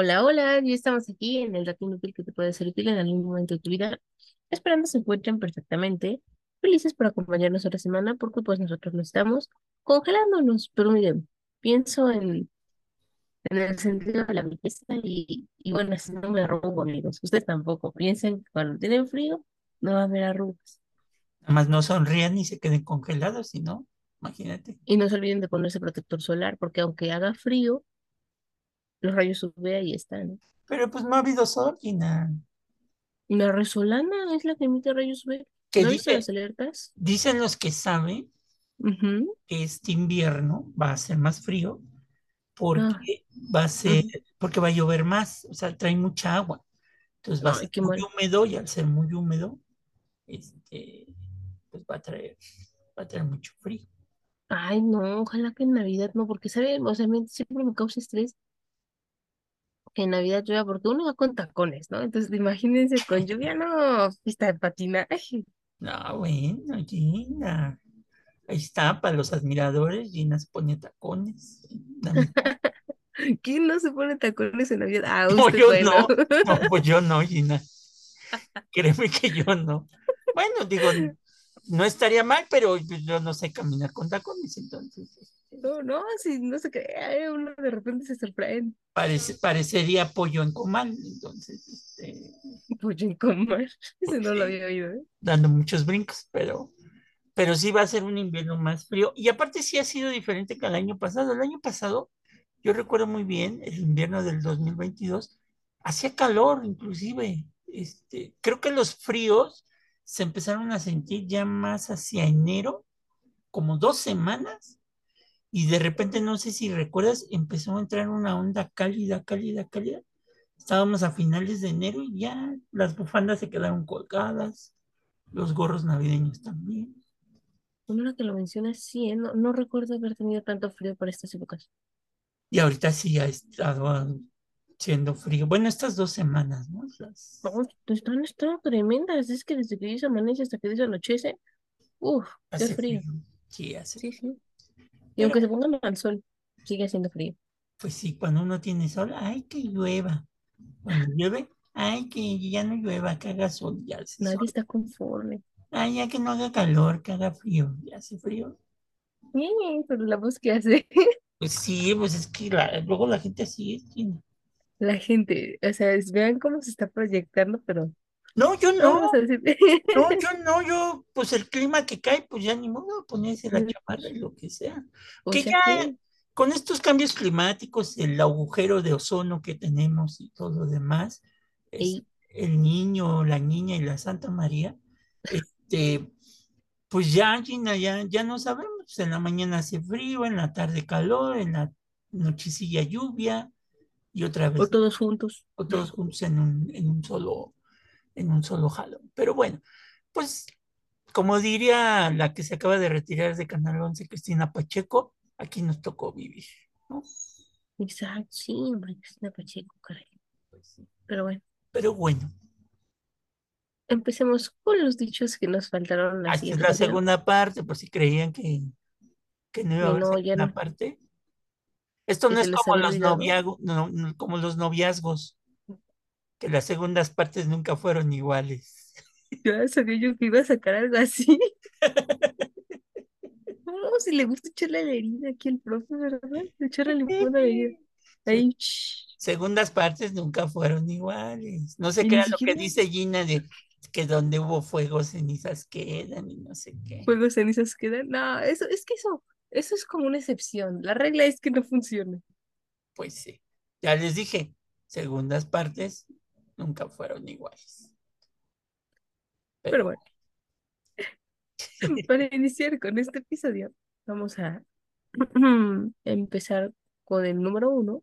Hola, hola, ya estamos aquí en el dato inútil que te puede ser útil en algún momento de tu vida. Esperando se encuentren perfectamente felices por acompañarnos otra semana porque pues nosotros lo estamos congelándonos. Pero miren, pienso en, en el sentido de la belleza y, y bueno, así no me arrugo, amigos. Ustedes tampoco. Piensen que cuando tienen frío no va a haber arrugas. Nada más no sonrían ni se queden congelados, si no, imagínate. Y no se olviden de ponerse protector solar porque aunque haga frío, los rayos UV ahí están. Pero pues no ha habido sol, Gina. La resolana es la que emite rayos UV. ¿No viste dice, las alertas? dicen los que saben que este invierno va a ser más frío Ah, porque va a ser, porque va a llover más, o sea, trae mucha agua. Entonces va a ser muy mal. húmedo y al ser muy húmedo, este, pues va a traer, va a traer mucho frío. Ay, no, ojalá que en Navidad no, porque sabe, o sea, siempre me causa estrés en Navidad llueva, porque uno va con tacones, ¿no? Entonces, imagínense con lluvia, no, pista de patinaje. No, bueno, Gina. Ahí está, para los admiradores, Gina se pone tacones. ¿Quién no se pone tacones en Navidad? Ah, No, yo bueno. no. No, pues yo no, Gina. Créeme que yo no. Bueno, digo, no estaría mal, pero yo no sé caminar con tacones, entonces este, No, no, si no se cree, uno de repente se sorprende. parece, parecería pollo en comal, entonces, este, Pollo en comer. Ese no lo había oído, ¿eh? dando muchos brincos, pero, pero sí va a ser un invierno más frío. Y aparte sí ha sido diferente que el año pasado. El año pasado, yo recuerdo muy bien, el invierno del 2022 hacía calor inclusive. Este, creo que los fríos se empezaron a sentir ya más hacia enero como dos semanas y de repente, no sé si recuerdas, empezó a entrar una onda cálida, cálida, cálida. Estábamos a finales de enero y ya las bufandas se quedaron colgadas, los gorros navideños también. Bueno, ahora que lo mencionas, sí, ¿eh? No, no recuerdo haber tenido tanto frío para estas épocas. Y ahorita sí ha estado siendo frío. Bueno, estas dos semanas, ¿no? No, Las, están, están tremendas. Es que desde que dice amanece hasta que dice anochece, uff, hace frío. frío, sí hace Sí, frío. sí. Y Pero aunque se pongan al sol, sigue haciendo frío. pues sí, cuando uno tiene sol, ay, que llueva. Cuando llueve, ay, que ya no llueva, que haga sol, ya hace Nadie sol. está conforme. Ay, ya que no haga calor, que haga frío, ya hace frío. Bien, pero la voz que hace Pues sí, pues es que la- luego la gente así es. La gente, o sea, es- vean cómo se está proyectando, pero No, yo no no, yo no, yo, pues el clima que cae, pues ya ni modo, ponerse la chamarra y lo que sea. O Que sea ya que, con estos cambios climáticos, el agujero de ozono que tenemos y todo lo demás, es el niño, la niña y la Santa María, este, pues ya, Gina, ya, ya no sabemos. En la mañana hace frío, en la tarde calor, en la nochecilla lluvia y otra o vez todos juntos. o todos juntos en un, en un solo, en un solo jalón. Pero bueno, pues como diría la que se acaba de retirar de Canal 11, Cristina Pacheco, aquí nos tocó vivir, ¿no? Exacto, sí, Cristina Pacheco, caray. Pues sí. Pero bueno, Pero bueno, empecemos con los dichos que nos faltaron la esta es siguiente la segunda parte, por si creían que, que no iba a haber no, segunda no, parte. Esto no se es como los noviagos, no, no, como los noviazgos, que las segundas partes nunca fueron iguales. Ya sabía yo que iba a sacar algo así. No, si le gusta echarle la herida aquí el profe, ¿verdad? Echarle limón a la herida. Se- Ahí, segundas partes nunca fueron iguales. No sé Y qué ni era lo que dice Gina de que donde hubo fuego cenizas quedan y no sé qué. fuegos cenizas quedan. No, eso, es que eso, eso es como una excepción. La regla es que no funciona. Pues sí, ya les dije, segundas partes nunca fueron iguales. Pero Pero bueno, para iniciar con este episodio, vamos a empezar con el número uno,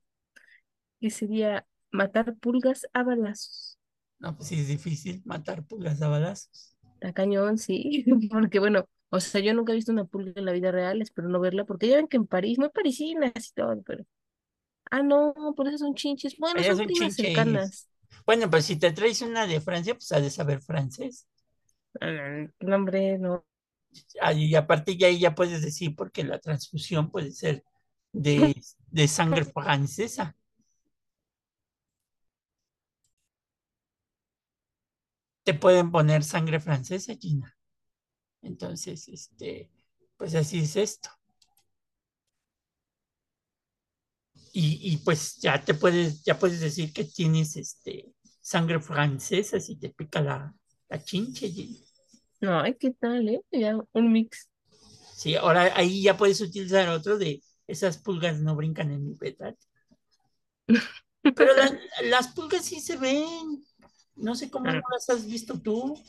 que sería matar pulgas a balazos. no, pues sí es difícil matar pulgas a balazos. Está cañón, sí, porque bueno, o sea, yo nunca he visto una pulga en la vida real, espero no verla, porque ya ven que en París, muy parisinas y todo, pero. Ah, no, por eso son chinches. Bueno, son, primas cercanas. Bueno, pues si te traes una de Francia, pues has de saber francés. Ah, no, hombre, no. Ahí, y aparte ya ahí ya puedes decir, porque la transfusión puede ser de, de sangre francesa. Te pueden poner sangre francesa, Gina. Entonces, este, pues así es esto. Y, y pues ya te puedes, ya puedes decir que tienes este sangre francesa si te pica la, la chinche. No, ay, ¿qué tal, eh? Ya, un mix. Sí, ahora ahí ya puedes utilizar otro de esas pulgas no brincan en mi petate. Pero las, las pulgas sí se ven. No sé cómo no Ah, las has visto tú.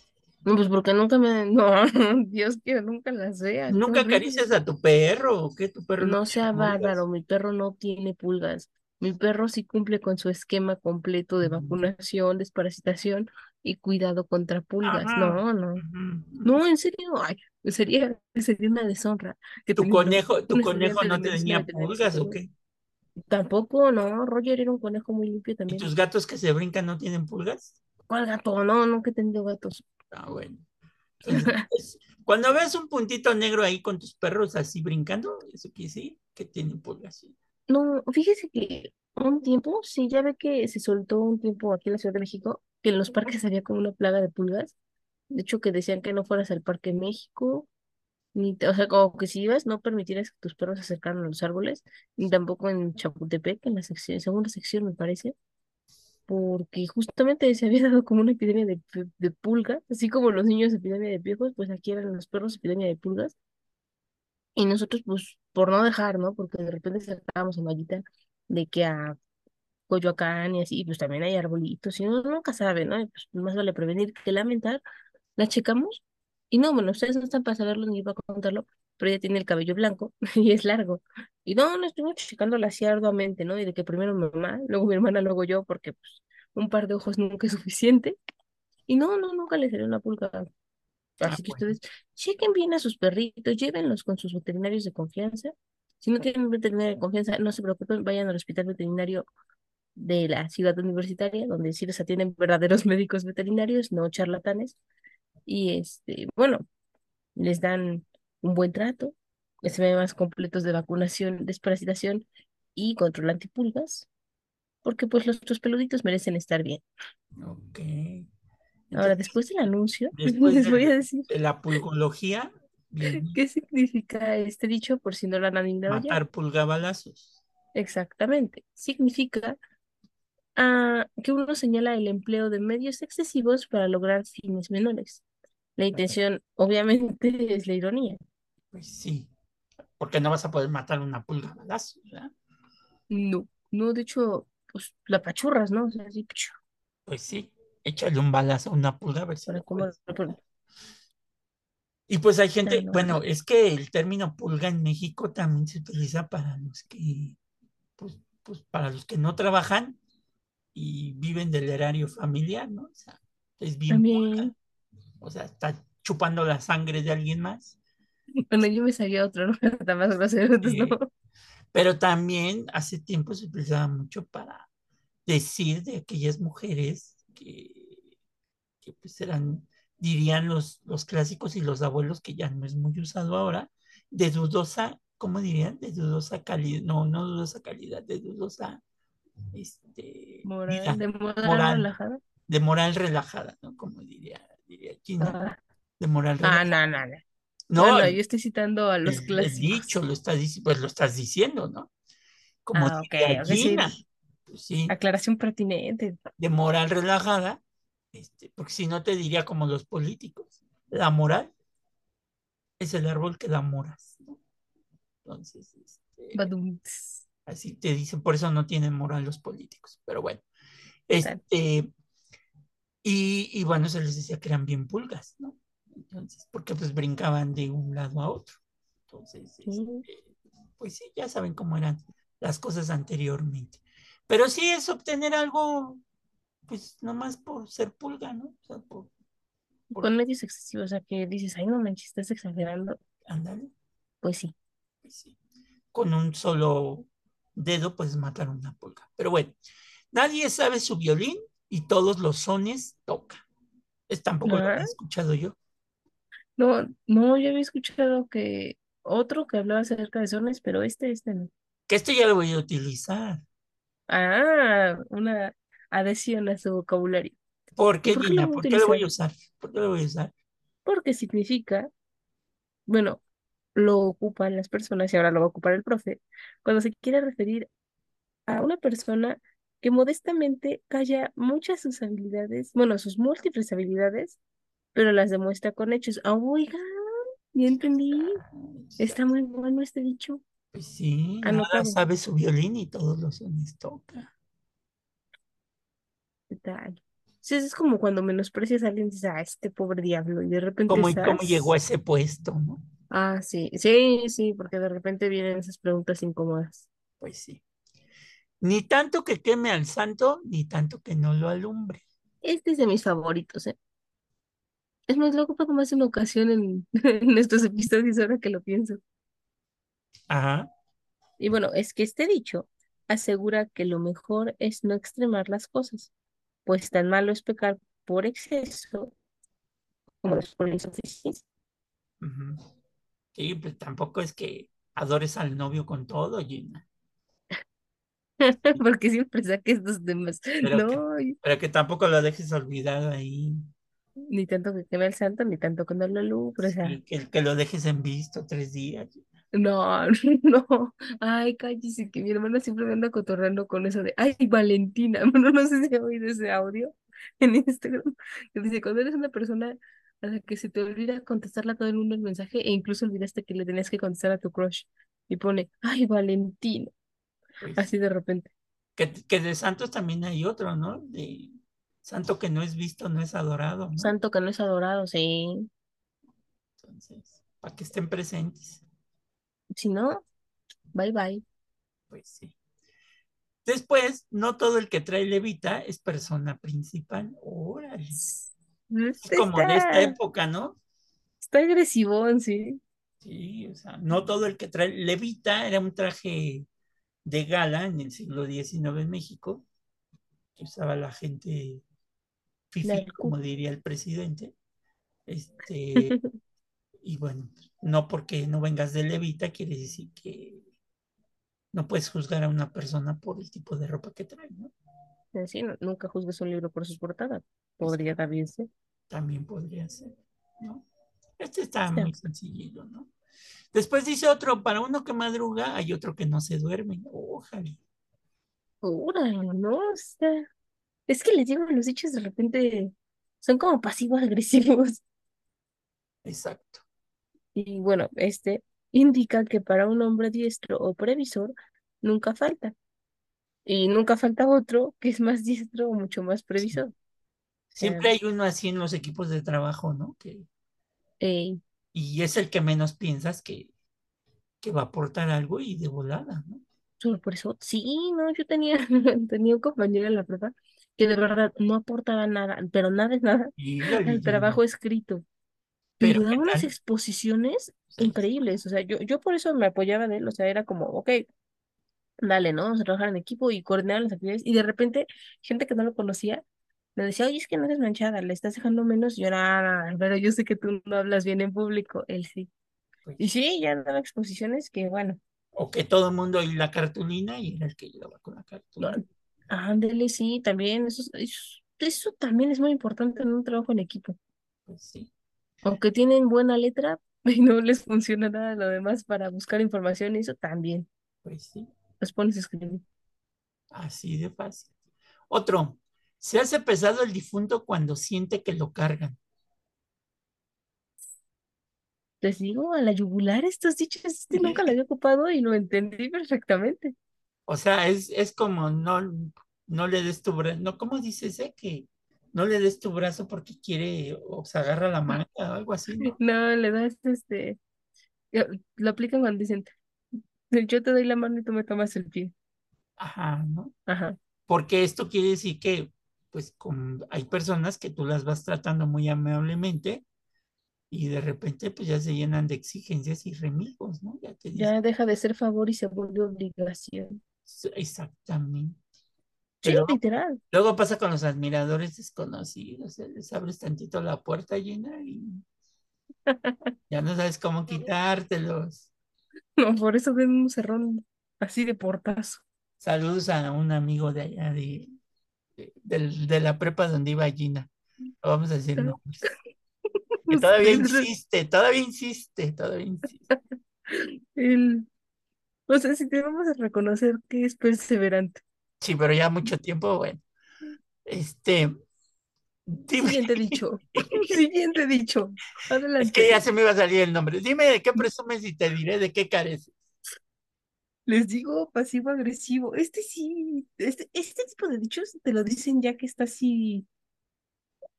No, pues porque nunca me... No, Dios, que nunca las vea, ¿Nunca acaricias a tu perro o qué? ¿Tu perro no sea bárbaro, mi perro no tiene pulgas. Mi perro sí cumple con su esquema completo de vacunación, desparasitación y cuidado contra pulgas. Ajá. No, no. No, en serio, ay, sería, sería una deshonra que ¿Tu conejo, tu conejo no te tenía pulgas o qué? Tampoco, no, Roger era un conejo muy limpio ¿Y también. tus gatos que se brincan no tienen pulgas? ¿Cuál gato? No, nunca he tenido gatos. Ah, bueno. Entonces, cuando ves un puntito negro ahí con tus perros así brincando, eso quiere decir que tienen pulgas. No, fíjese que un tiempo, sí, ya ve que se soltó un tiempo aquí en la Ciudad de México, que en los parques había como una plaga de pulgas. De hecho, que decían que no fueras al Parque México, ni, te- o sea, como que si ibas, no permitieras que tus perros se acercaran a los árboles, ni tampoco en Chapultepec, en la sección, segunda sección, me parece, porque justamente se había dado como una epidemia de, de pulgas, así como los niños epidemia de piojos, pues aquí eran los perros epidemia de pulgas, y nosotros, pues, por no dejar, ¿no? Porque de repente sacábamos a Mayita de que a Coyoacán y así, pues también hay arbolitos, y uno nunca sabe, ¿no? Pues más vale prevenir que lamentar. La checamos, y no, bueno, ustedes no están para saberlo ni para contarlo, pero ella tiene el cabello blanco y es largo. Y no, no estuvimos checándola así arduamente, ¿no? Y de que primero mi mamá, luego mi hermana, luego yo, porque pues un par de ojos nunca es suficiente. Y no, no, nunca le salió una pulga. Ah, Así que bueno. ustedes chequen bien a sus perritos, llévenlos con sus veterinarios de confianza. Si no tienen veterinario de confianza, no se preocupen, vayan al hospital veterinario de la ciudad universitaria, donde sí les atienden verdaderos médicos veterinarios, no charlatanes. Y este, bueno, les dan un buen trato, esquemas completos de vacunación, desparasitación y control antipulgas, porque pues los otros peluditos merecen estar bien. Ok. Ahora, después del anuncio, después les voy a de, decir de la pulgología, qué significa este dicho, por si no lo han adivinado ya. matar pulgabalazos. Exactamente. Significa ah, que uno señala el empleo de medios excesivos para lograr fines menores. La intención, obviamente, es la ironía. Pues sí, porque no vas a poder matar una pulga a balazos, ¿verdad? No, no, de hecho, pues la pachurras, ¿no? O sea, así. Pues sí, échale un balazo a una pulga a ver si para. Y pues hay gente, no, bueno, es que el término pulga en México también se utiliza para los que, pues, pues para los que no trabajan y viven del erario familiar, ¿no? O sea, es bien pulga, o sea, está chupando la sangre de alguien más. bueno, yo me sabía otro, ¿no? Está más grosero, no. Eh, pero también hace tiempo se utilizaba mucho para decir de aquellas mujeres que, que pues eran, dirían los, los clásicos y los abuelos, que ya no es muy usado ahora, de dudosa, ¿cómo dirían? De dudosa calidad, no, no dudosa calidad, de dudosa este, Moral, vida, de moral moral, relajada. de moral relajada, ¿no? Como diría, diría Ah, de moral ah, relajada. no, no, no. No, No, no, el, yo estoy citando a los el dicho clásicos. lo estás, pues lo estás diciendo, ¿no? Como Ah, sí. Gina, pues sí, Aclaración pertinente. de moral relajada, este, porque si no te diría como los políticos, la moral es el árbol que da moras, ¿no? Entonces, este, Badum. así te dicen, por eso no tienen moral los políticos, pero bueno, este, y, y bueno, se les decía que eran bien pulgas, ¿no? Entonces, porque pues brincaban de un lado a otro. Entonces, este, pues sí, ya saben cómo eran las cosas anteriormente. Pero sí es obtener algo, pues nomás por ser pulga, ¿no? O sea, por, por Con medios excesivos, o sea, que dices, ay, no manches, estás exagerando. ándale, Pues sí. pues sí. Con un solo dedo puedes matar una pulga. Pero bueno, nadie sabe su violín y todos los sones toca. Es tampoco lo había escuchado yo. No, no, yo había escuchado que otro que hablaba acerca de zonas, pero este, este no. Que esto ya lo voy a utilizar. Ah, una adhesión a su vocabulario. ¿Por ¿Y qué, por Gina? ¿Por qué lo voy a usar? ¿Por qué lo voy a usar? Porque significa, bueno, lo ocupan las personas y ahora lo va a ocupar el profe, cuando se quiere referir a una persona que modestamente calla muchas sus habilidades, bueno, sus múltiples habilidades, pero las demuestra con hechos. Ah, oiga, ya entendí. Está muy bueno este dicho. Pues sí, Anotado. sabe su violín y todos los sones toca. ¿Qué tal? Sí, es como cuando menosprecias a alguien y dices, ah, este pobre diablo, y de repente ¿Cómo, cómo llegó a ese puesto, no? Ah, sí, sí, sí, porque de repente vienen esas preguntas incómodas. Pues sí. Ni tanto que queme al santo, ni tanto que no lo alumbre. Este es de mis favoritos, ¿eh? Es más, lo ocupo como hace una ocasión en, en estos episodios, ahora que lo pienso. Ajá. Y bueno, es que este dicho asegura que lo mejor es no extremar las cosas, pues tan malo es pecar por exceso como es por insuficiencia. Sí, pues tampoco es que adores al novio con todo, Gina. Porque siempre saque estos temas. Pero que, No, y- pero que tampoco lo dejes olvidado ahí. ni tanto que queme el santo, ni tanto que no lo alumbre, o sea, Sí, que, que lo dejes en visto tres días. no, no. Ay, cállese, que mi hermana siempre me anda cotorreando con eso de, ay, Valentina. Bueno, no sé si ha oído ese audio en Instagram, que dice, cuando eres una persona a la que se te olvida contestarle a todo el mundo el mensaje e incluso olvidaste que le tenías que contestar a tu crush y pone, ay, Valentina, Pues, así de repente. que, que de santos también hay otro, ¿no? De santo que no es visto, no es adorado, ¿no? Santo que no es adorado, sí. Entonces, para que estén presentes. Si no, bye bye. Pues sí. Después, no todo el que trae levita es persona principal. Órale. Es Este como de esta época, ¿no? está agresivón, sí. Sí, o sea, no todo el que trae levita era un traje de gala en el siglo XIX en México, que usaba la gente fifi, como diría el presidente. Este, y bueno, no porque no vengas de levita quiere decir que no puedes juzgar a una persona por el tipo de ropa que trae, ¿no? Sí, no- nunca juzgues un libro por sus portadas. Podría también ser. también podría ser, ¿no? Este está muy sencillito, ¿no? Después dice otro, para uno que madruga, hay otro que no se duerme. Ojalá. Ura, no, está. Es que les digo, los dichos de repente son como pasivos agresivos. Exacto. Y bueno, este indica que para un hombre diestro o previsor nunca falta. Y nunca falta otro que es más diestro o mucho más previsor. Siempre hay uno así en los equipos de trabajo, ¿no? Que, y es el que menos piensas que, que va a aportar algo y de volada, ¿no? solo por eso, sí, no, yo tenía, tenía un compañero en la prepa que de verdad no aportaba nada, pero nada es nada al trabajo escrito. Pero Pero ¿qué daba unas exposiciones increíbles. O sea, yo, yo por eso me apoyaba de él. O sea, era como, ok, dale, ¿no? Vamos a trabajar en equipo y coordinar las actividades. Y de repente, gente que no lo conocía me decía, oye, es que no eres manchada, le estás dejando menos. Y "Ah, pero yo sé que tú no hablas bien en público. Él sí. Y pues. sí, ya daba exposiciones que, bueno, O que todo el mundo y la cartulina y era el que llegaba con la cartulina. ándele, sí, también. Eso, es- eso, eso también es muy importante en un trabajo en equipo. Pues sí, Aunque tienen buena letra y no les funciona nada lo demás para buscar información, eso también. pues sí, Los pones a escribir. así de fácil. Otro, se hace pesado el difunto cuando siente que lo cargan. Les digo, a la yugular estos dichos, este nunca lo había ocupado y lo entendí perfectamente. O sea, es, es como no, no le des tu brazo, no, ¿cómo dice ese? Que no le des tu brazo porque quiere o se agarra la manga o algo así, ¿no? No, le das este, eh, lo aplican cuando dicen, yo te doy la mano y tú me tomas el pie. Ajá, ¿no? Ajá. Porque esto quiere decir que, pues, con, hay personas que tú las vas tratando muy amablemente y de repente, pues, ya se llenan de exigencias y remigos, ¿no? Ya te dicen, Ya deja de ser favor y se vuelve obligación. exactamente. Sí, literal. luego pasa con los admiradores desconocidos, les abres tantito la puerta llena y ya no sabes cómo quitártelos. No, por eso den un cerrón así de portazo. Saludos a un amigo de allá de, del- de la prepa donde iba Gina. No vamos a decir nombres. Que todavía insiste, todavía insiste, todavía insiste. el- o sea, si te vamos a reconocer que es perseverante. Sí, pero ya mucho tiempo, bueno. Este, dime, Siguiente dicho. Siguiente dicho. es que Adelante. ya se me iba a salir el nombre. Dime de qué presumes y te diré de qué careces. Les digo pasivo-agresivo. Este sí, este, este tipo de dichos te lo dicen ya que está así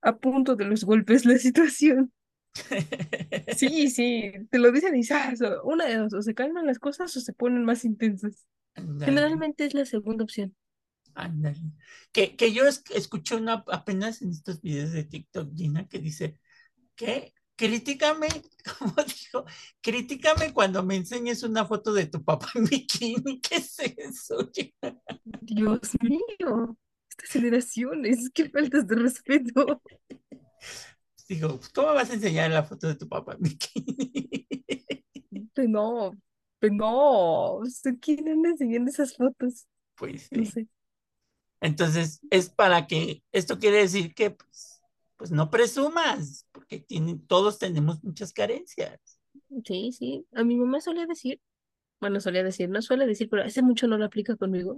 a punto de los golpes la situación. Sí, sí, te lo dicen y ¡zas! Una de dos, o se calman las cosas o se ponen más intensas. Generalmente es la segunda opción. ándale. Que, que yo es- escuché una apenas en estos videos de TikTok, Gina, que dice que critícame, como dijo, critícame cuando me enseñes una foto de tu papá en bikini. ¿Qué es eso? Dios mío, estas generaciones, qué faltas de respeto. Digo, ¿cómo vas a enseñar la foto de tu papá en bikini? Pues no, pues no, ¿quién anda enseñando esas fotos? Pues No sí. sé. Entonces, es para que, esto quiere decir que, pues, pues no presumas, porque tienen, todos tenemos muchas carencias. Sí, sí. A mi mamá solía decir, bueno, solía decir, no suele decir, pero hace mucho no lo aplica conmigo,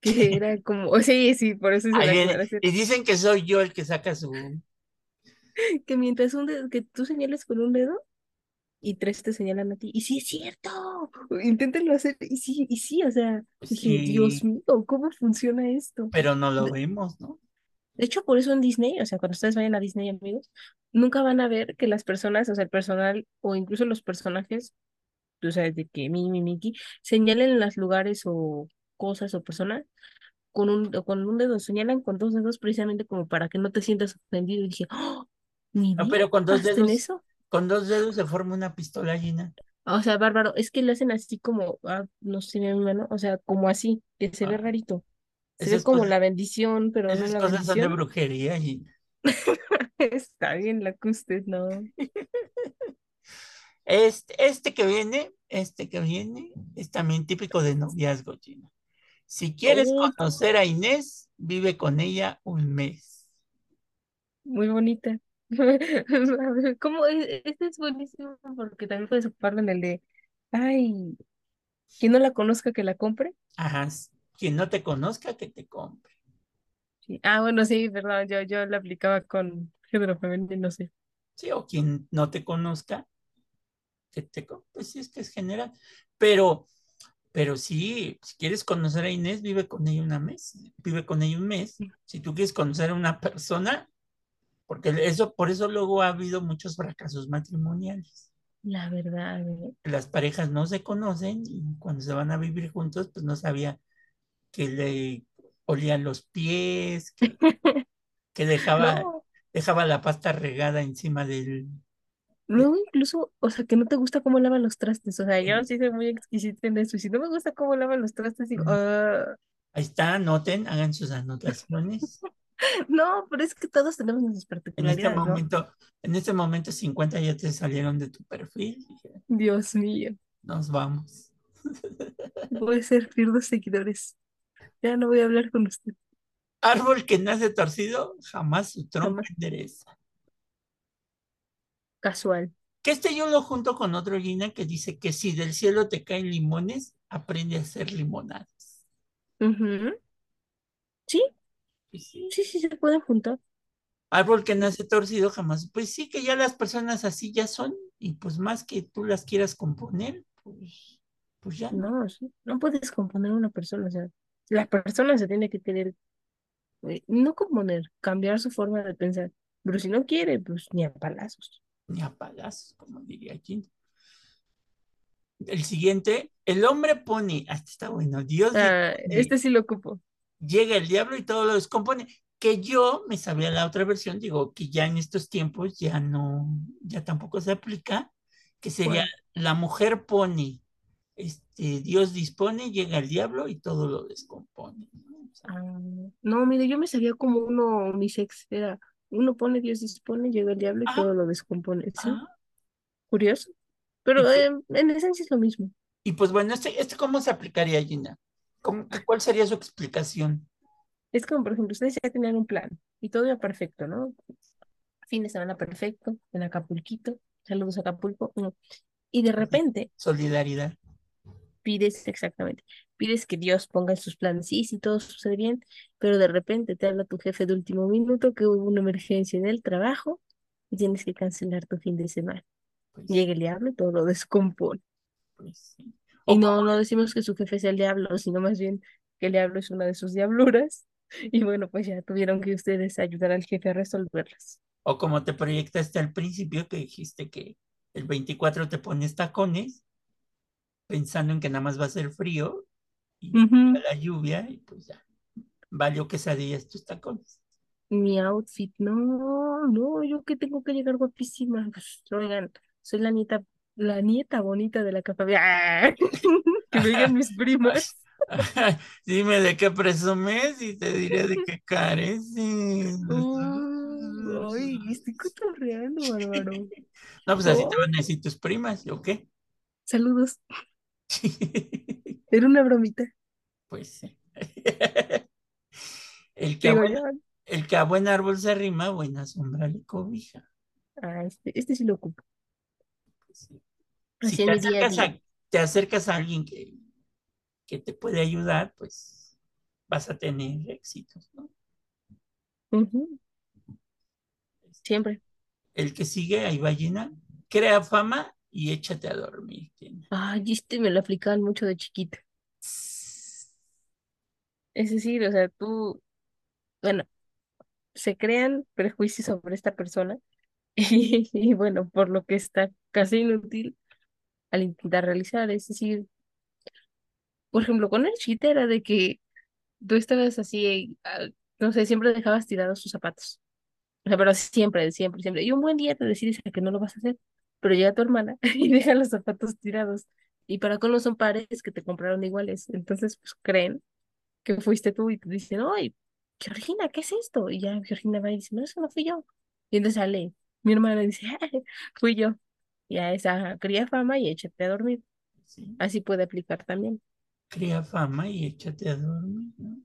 que era como, sí, sí, por eso la aclaración, y dicen que soy yo el que saca su, que mientras un dedo, que tú señales con un dedo y tres te señalan a ti, y sí es cierto, inténtenlo hacer, y sí, y sí, o sea, dije, Dios mío, ¿cómo funciona esto? pero no lo vemos, ¿no? De hecho, por eso en Disney, o sea, cuando ustedes vayan a Disney, amigos, nunca van a ver que las personas, o sea, el personal o incluso los personajes tú sabes, de que mi, mi, Mickey, señalen los lugares o cosas o personas con un, o con un dedo, señalan con dos dedos precisamente como para que no te sientas ofendido. Y dije, ¡Oh! ¿mi No, pero con dos ¿Hasta en dedos, eso? con dos dedos se forma una pistola Gina. O sea, bárbaro, es que lo hacen así como, ah, no sé, mi mano, o sea, como así, que se ve Ah, rarito. Se ve esas como cosas, la bendición, pero no esas la cosas son de brujería, Gina. Está bien la que usted no. Este, este que viene, este que viene, es también típico de noviazgo, Gina. Si quieres Oh, conocer a Inés, vive con ella un mes. muy bonita. ¿Cómo? es? Este es buenísimo porque también puedes ocuparlo en el de, ay, quien no la conozca que la compre. Ajá, quien no te conozca, que te compre. Sí. Ah, bueno, sí, perdón, yo, yo la aplicaba con género femenino, no sé. Sí, o quien no te conozca, que te compre. Pues sí, es que es general. Pero, pero sí, si quieres conocer a Inés, vive con ella una mes. Vive con ella un mes. Si tú quieres conocer a una persona, porque eso, por eso luego ha habido muchos fracasos matrimoniales. La verdad. Las parejas no se conocen y cuando se van a vivir juntos, pues no sabía que le olían los pies, que, que dejaba, No, dejaba la pasta regada encima del, de- luego incluso, o sea, que no te gusta cómo lavan los trastes, o sea, yo sí soy muy exquisita en eso, y si no me gusta cómo lavan los trastes, digo, "Ah". Ahí está, anoten, hagan sus anotaciones. No, pero es que todos tenemos nuestras En este particularidades, ¿no? momento, en este momento 50 ya te salieron de tu perfil. Dios mío, Nos vamos. voy a ser dos seguidores, ya no voy a hablar con usted, Árbol que nace torcido, jamás su tronco jamás, endereza. casual. Que este yo lo junto con otro Gina que dice que si del cielo te caen limones, aprende a hacer limonadas. Sí, sí, sí, sí, se pueden juntar. árbol que nace torcido jamás. Pues sí, que ya las personas así ya son, y pues más que tú las quieras componer, pues, pues ya no. No, sí, no puedes componer una persona, o sea, la persona se tiene que querer, eh, no componer, cambiar su forma de pensar, pero si no quiere, pues ni a palazos. Ni a palazos, como diría Gina. El siguiente, el hombre pone, ah, este está bueno, Dios Ah, este sí lo ocupo. llega el diablo y todo lo descompone. Que yo me sabía la otra versión, digo que ya en estos tiempos ya no, ya tampoco se aplica, que sería la mujer pone, este, Dios dispone, llega el diablo y todo lo descompone. ¿no? O sea, Ah, no, mire, yo me sabía como uno unisex, era uno pone, Dios dispone, llega el diablo y ah, todo lo descompone. Sí, ah, curioso, pero pues, eh, en esencia es lo mismo. y pues bueno, este, este cómo se aplicaría, Gina? ¿Cómo- qué- ¿Cuál sería su explicación? Es como, por ejemplo, ustedes ya tenían un plan y todo iba perfecto, ¿no? Fin de semana perfecto, en Acapulquito, saludos a Acapulco, no. Y de repente Solidaridad. Pides, exactamente, pides que Dios ponga en sus planes, sí, sí, todo sucede bien, pero de repente te habla tu jefe de último minuto que hubo una emergencia en el trabajo y tienes que cancelar tu fin de semana. Pues, Llega el diablo y todo lo descompone. pues sí. Y no, no decimos que su jefe sea el diablo, sino más bien que el diablo es una de sus diabluras. Y bueno, pues ya tuvieron que ustedes ayudar al jefe a resolverlas. o como te proyectaste al principio, que dijiste que el 24 te pones tacones, pensando en que nada más va a ser frío y la lluvia y pues ya, valió quesadillas tus tacones. Mi outfit, no, no, yo que tengo que llegar guapísima. Pues, oigan, soy la nieta, la nieta bonita de la capa. ¡Ah! Que me digan mis primas. Dime de qué presumes y te diré de qué careces. Ay, estoy cotorreando, bárbaro. No, pues así te van a decir tus primas, ¿o qué? saludos. Era una bromita. Pues sí. El que a buen, el que a buen árbol se arrima, buena sombra le cobija. ah, este, este sí lo ocupo. Pues sí. Si te acercas a, te acercas a alguien que, que te puede ayudar, pues vas a tener éxitos, ¿no? Ujú, Siempre. El que sigue, ahí va crea fama y échate a dormir. Tina. Ay, este me lo aplicaban mucho de chiquita. Es decir, o sea, tú, bueno, se crean prejuicios sobre esta persona y, y bueno, por lo que está casi inútil al intentar realizar. Es decir, por ejemplo, con el cheat era de que tú estabas así, ah, no sé, siempre dejabas tirados tus zapatos. O sea, pero siempre, siempre, siempre. Y un buen día te decides que no lo vas a hacer, pero llega tu hermana y deja los zapatos tirados. Y para colmo son pares que te compraron iguales. Entonces, pues creen que fuiste tú y te dicen, ¡ay, Georgina, ¿qué es esto? Y ya Georgina va y dice, no, eso no fui yo. Y entonces sale mi hermana dice, "Ah, fui yo. Y a esa cría fama y échate a dormir. ¿sí? Así puede aplicar también. Crea fama y échate a dormir, ¿no?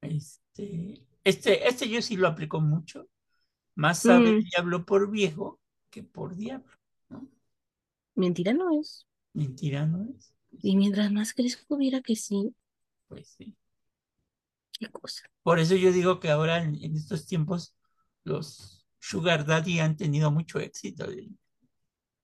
Este, este, este yo sí lo aplico mucho. Más sabe el Mm, diablo por viejo que por diablo, ¿no? mentira no es. Mentira no es. Y mientras más crezco, viera que sí, Pues sí. qué cosa. Por eso yo digo que ahora en, en estos tiempos los Sugar Daddy han tenido mucho éxito.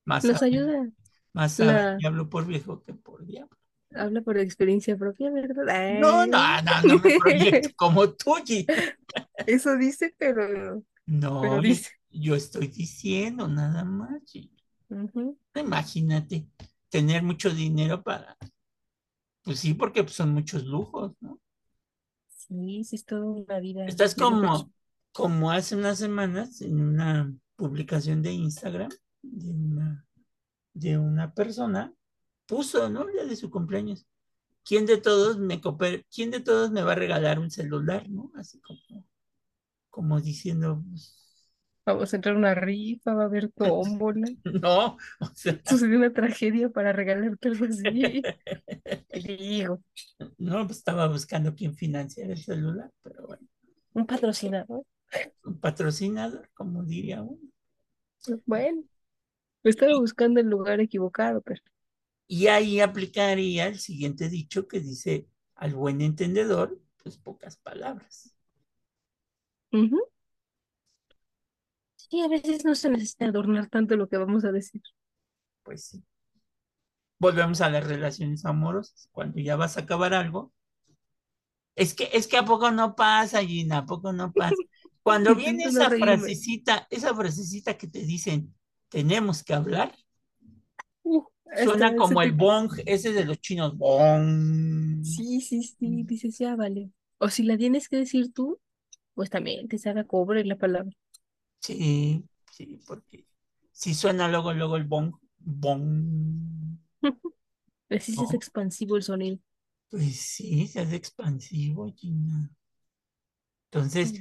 Más Nos sabe, ayuda. más La diablo por viejo que por diablo. habla por experiencia propia, ¿verdad? No, no, no, no me proyecto como tú, Gina. Eso dice, pero, pero No, yo, dice. Yo estoy diciendo nada más. Imagínate tener mucho dinero para, pues sí, porque son muchos lujos, ¿no? Sí, sí, es toda una vida Estás como, como hace unas semanas en una publicación de Instagram de una, de una persona, puso, ¿no? El día de su cumpleaños. ¿Quién de todos me cooper- ¿Quién de todos me va a regalar un celular, ¿no? Así como, como diciendo, pues, Vamos a entrar a una rifa, va a haber tómbola. no, o sea, Sucedió una tragedia para regalarte algo así. ¿Qué digo? no, pues estaba buscando quién financiara el celular, pero bueno, Un patrocinador. un patrocinador, como diría uno. Bueno, estaba buscando el lugar equivocado, pero. Y ahí aplicaría el siguiente dicho que dice, al buen entendedor, pues pocas palabras. Ujú. Sí, a veces no se necesita adornar tanto lo que vamos a decir. Pues sí. Volvemos a las relaciones amorosas. Cuando ya vas a acabar algo, es que, es que a poco no pasa, Gina, a poco no pasa. Cuando viene esa frasecita, esa frasecita que te dicen, tenemos que hablar, Uh, suena como el bong, ese de los chinos, bong. Sí, sí, sí, dices, ya vale. O si la tienes que decir tú, pues también te salga cobre la palabra. Sí, sí, porque si suena luego, luego el bong, bong. Así es ¿no? expansivo el sonido. Pues sí, se hace expansivo, Gina. Entonces,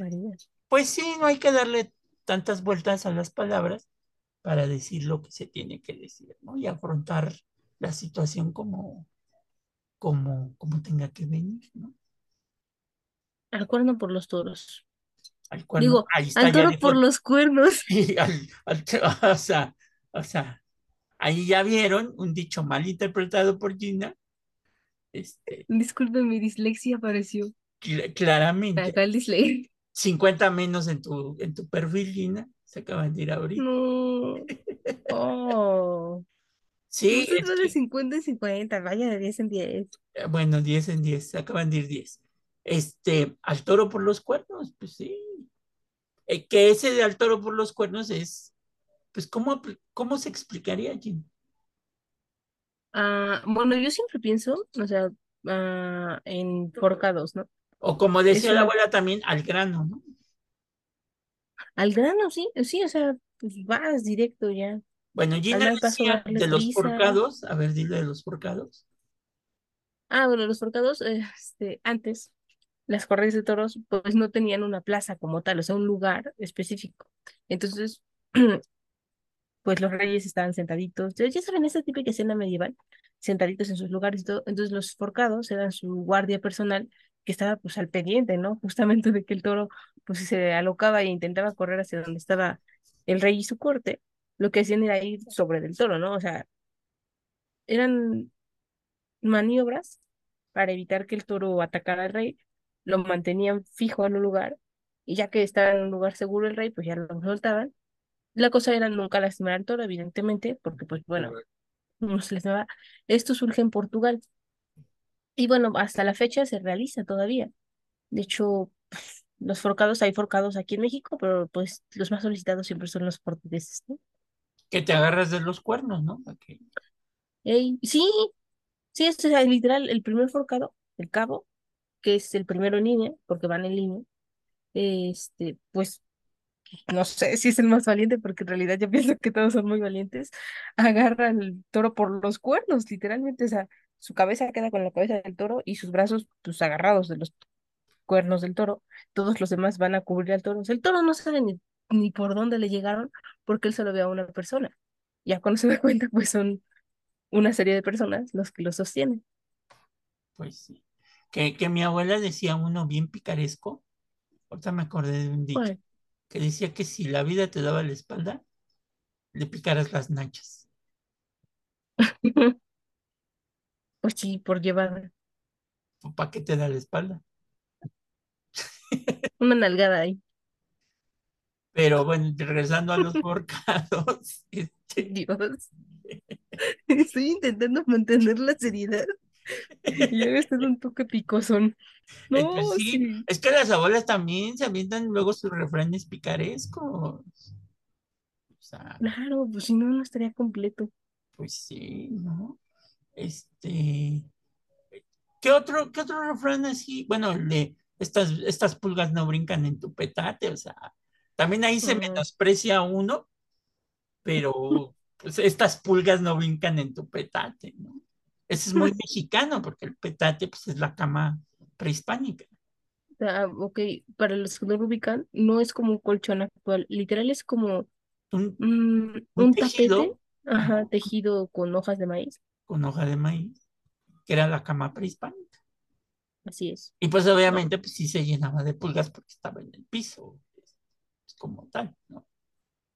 pues sí, no hay que darle tantas vueltas a las palabras para decir lo que se tiene que decir, ¿no? Y afrontar la situación como, como, como tenga que venir, ¿no? Al cuerno por los toros. Al cuerno, Digo, ahí está, al toro por dijo, los cuernos. y al- al- o sea, o sea, ahí ya vieron un dicho mal interpretado por Gina, este, Disculpe, mi dislexia apareció. cl- claramente. Acá el dislexia. 50 menos en tu, en tu perfil, Gina, se acaban de ir ahorita. No. Oh. Sí, Usted es de que, 50 en 50, vaya de 10 en 10. eh, bueno, 10 en 10, se acaban de ir 10. Este, al toro por los cuernos, pues sí. Eh, que ese de al toro por los cuernos es, pues, ¿cómo, cómo se explicaría, Gina? Ah, bueno, yo siempre pienso, o sea, ah, en forcados, ¿no? O como decía la abuela también, al grano, ¿no? al grano, sí, sí, o sea, pues vas directo ya. Bueno, Gina decía de los prisa. forcados, a ver, dile de los forcados. Ah, bueno, los forcados, eh, este, antes, las corridas de toros, pues no tenían una plaza como tal, o sea, un lugar específico. Entonces, pues los reyes estaban sentaditos, ya saben, esa típica escena medieval, sentaditos en sus lugares y todo. Entonces los forcados eran su guardia personal que estaba pues al pendiente, ¿no? Justamente de que el toro pues se alocaba e intentaba correr hacia donde estaba el rey y su corte, lo que hacían era ir sobre del toro, ¿no? O sea, eran maniobras para evitar que el toro atacara al rey, lo mantenían fijo en un lugar y ya que estaba en un lugar seguro el rey, pues ya lo soltaban. La cosa era nunca lastimar al toro, evidentemente, porque pues bueno, no se les va. Esto surge en Portugal y bueno, hasta la fecha se realiza todavía. De hecho, los forcados, hay forcados aquí en México, pero pues los más solicitados siempre son los portugueses, ¿no? Que te agarras de los cuernos, ¿no? Ey, sí, sí, es o sea, literal, el primer forcado, el cabo, que es el primero en línea, porque van en línea, este, pues no sé si es el más valiente, porque en realidad yo pienso que todos son muy valientes, agarra al toro por los cuernos, literalmente, o sea, su cabeza queda con la cabeza del toro y sus brazos, pues, agarrados de los cuernos del toro, todos los demás van a cubrir al toro. O sea, el toro no sabe ni, ni por dónde le llegaron, porque él solo ve a una persona. Ya cuando se da cuenta, pues son una serie de personas los que lo sostienen. Pues sí. Que, que mi abuela decía uno bien picaresco, ahorita me acordé de un dicho, Bueno, que decía que si la vida te daba la espalda, le picaras las nachas. pues sí, por llevar ¿Para qué te da la espalda? una nalgada ahí. Pero bueno, regresando a los forcados, este, Dios. Estoy intentando mantener la seriedad y ya estás un toque picosón. No, sí, sí. es que las abuelas también se avientan luego sus refranes picarescos. O sea, Claro, pues si no, no estaría completo. pues sí, ¿no? Este, ¿qué otro, qué otro refrán así? Bueno, el de estas, estas pulgas no brincan en tu petate, o sea, también ahí se menosprecia a uno, pero pues estas pulgas no brincan en tu petate, ¿no? Ese es muy mexicano, porque el petate pues es la cama prehispánica. ah, ok, para los que no lo ubican, no es como un colchón actual, literal es como Un, un un tapete, tejido ajá, ajá, tejido con hojas de maíz. con hoja de maíz, que era la cama prehispánica. Así es, Y pues obviamente pues sí se llenaba de pulgas porque estaba en el piso, pues, como tal, ¿no?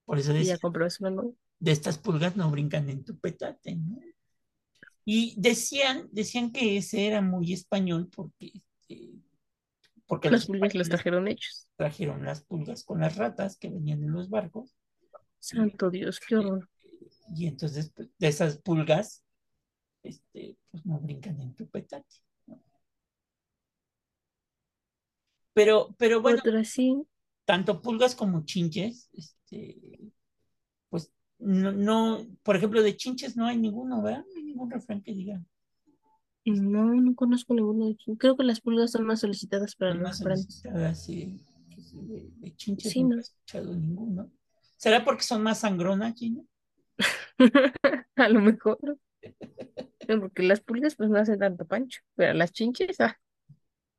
Por eso Y ya decía, compró eso, ¿no? de estas pulgas no brincan en tu petate, ¿no? Y decían, decían que ese era muy español porque, este, porque Las pulgas españoles trajeron hechos. trajeron las pulgas con las ratas que venían en los barcos Santo Dios, qué eh, horror. y entonces pues, de esas pulgas, este, pues no brincan en tu petate. ¿no? Pero, pero bueno, Otra sí, tanto pulgas como chinches, este, no, no, por ejemplo, de chinches no hay ninguno, ¿verdad? No hay ningún refrán que diga. no, no conozco ninguno de aquí. Creo que las pulgas son más solicitadas para los refranes. solicitadas, sí. De, de chinches Sí, nunca he ¿no? escuchado ninguno. ¿Será porque son más sangronas, Gina? A lo mejor. No, Porque las pulgas pues no hacen tanto pancho, pero las chinches, ah,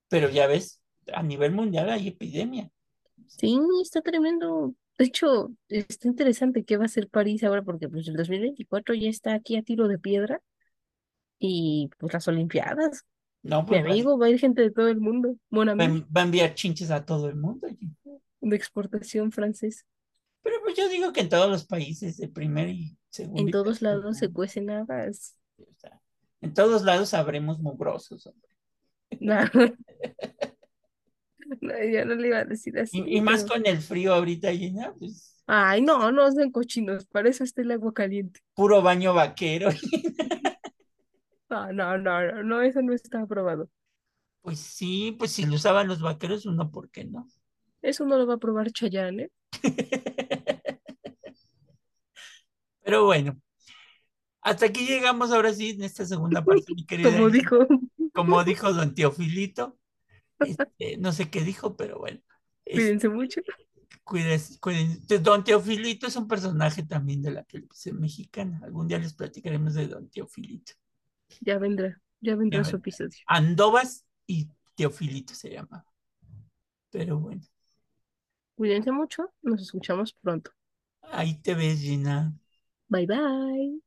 Pero ya ves, a nivel mundial hay epidemia. sí, está tremendo. De hecho, está interesante qué va a ser París ahora, porque pues el 2024 ya está aquí a tiro de piedra y pues las Olimpiadas. No, Mi pues va, amigo, va a ir gente de todo el mundo. Mon va va a enviar chinches a todo el mundo. De exportación francés. Pero pues yo digo que en todos los países, de primer y segundo En y todos lados se cuecen habas. o sea, en todos lados habremos mugrosos. hombre. No, no, yo no le iba a decir así, Y, y más pero... con el frío ahorita, Gina, pues Ay, no, no sean cochinos, para eso está el agua caliente. puro baño vaquero. No, no, no, no, no, eso no está aprobado. Pues sí, pues si lo usaban los vaqueros, uno, ¿por qué no? Eso no lo va a probar Chayanne, ¿eh? Pero bueno, hasta aquí llegamos ahora sí en esta segunda parte, mi querida. Como dijo, Como dijo don Teofilito, este, no sé qué dijo, pero bueno. este, cuídense mucho. Cuídense, cuídense. Don Teofilito es un personaje también de la televisión mexicana. Algún día les platicaremos de Don Teofilito. Ya vendrá, ya Ya vendrá su vendrá. episodio. Andovas y Teofilito se llamaba. Pero bueno, Cuídense mucho, nos escuchamos pronto. ahí te ves, Gina. Bye bye.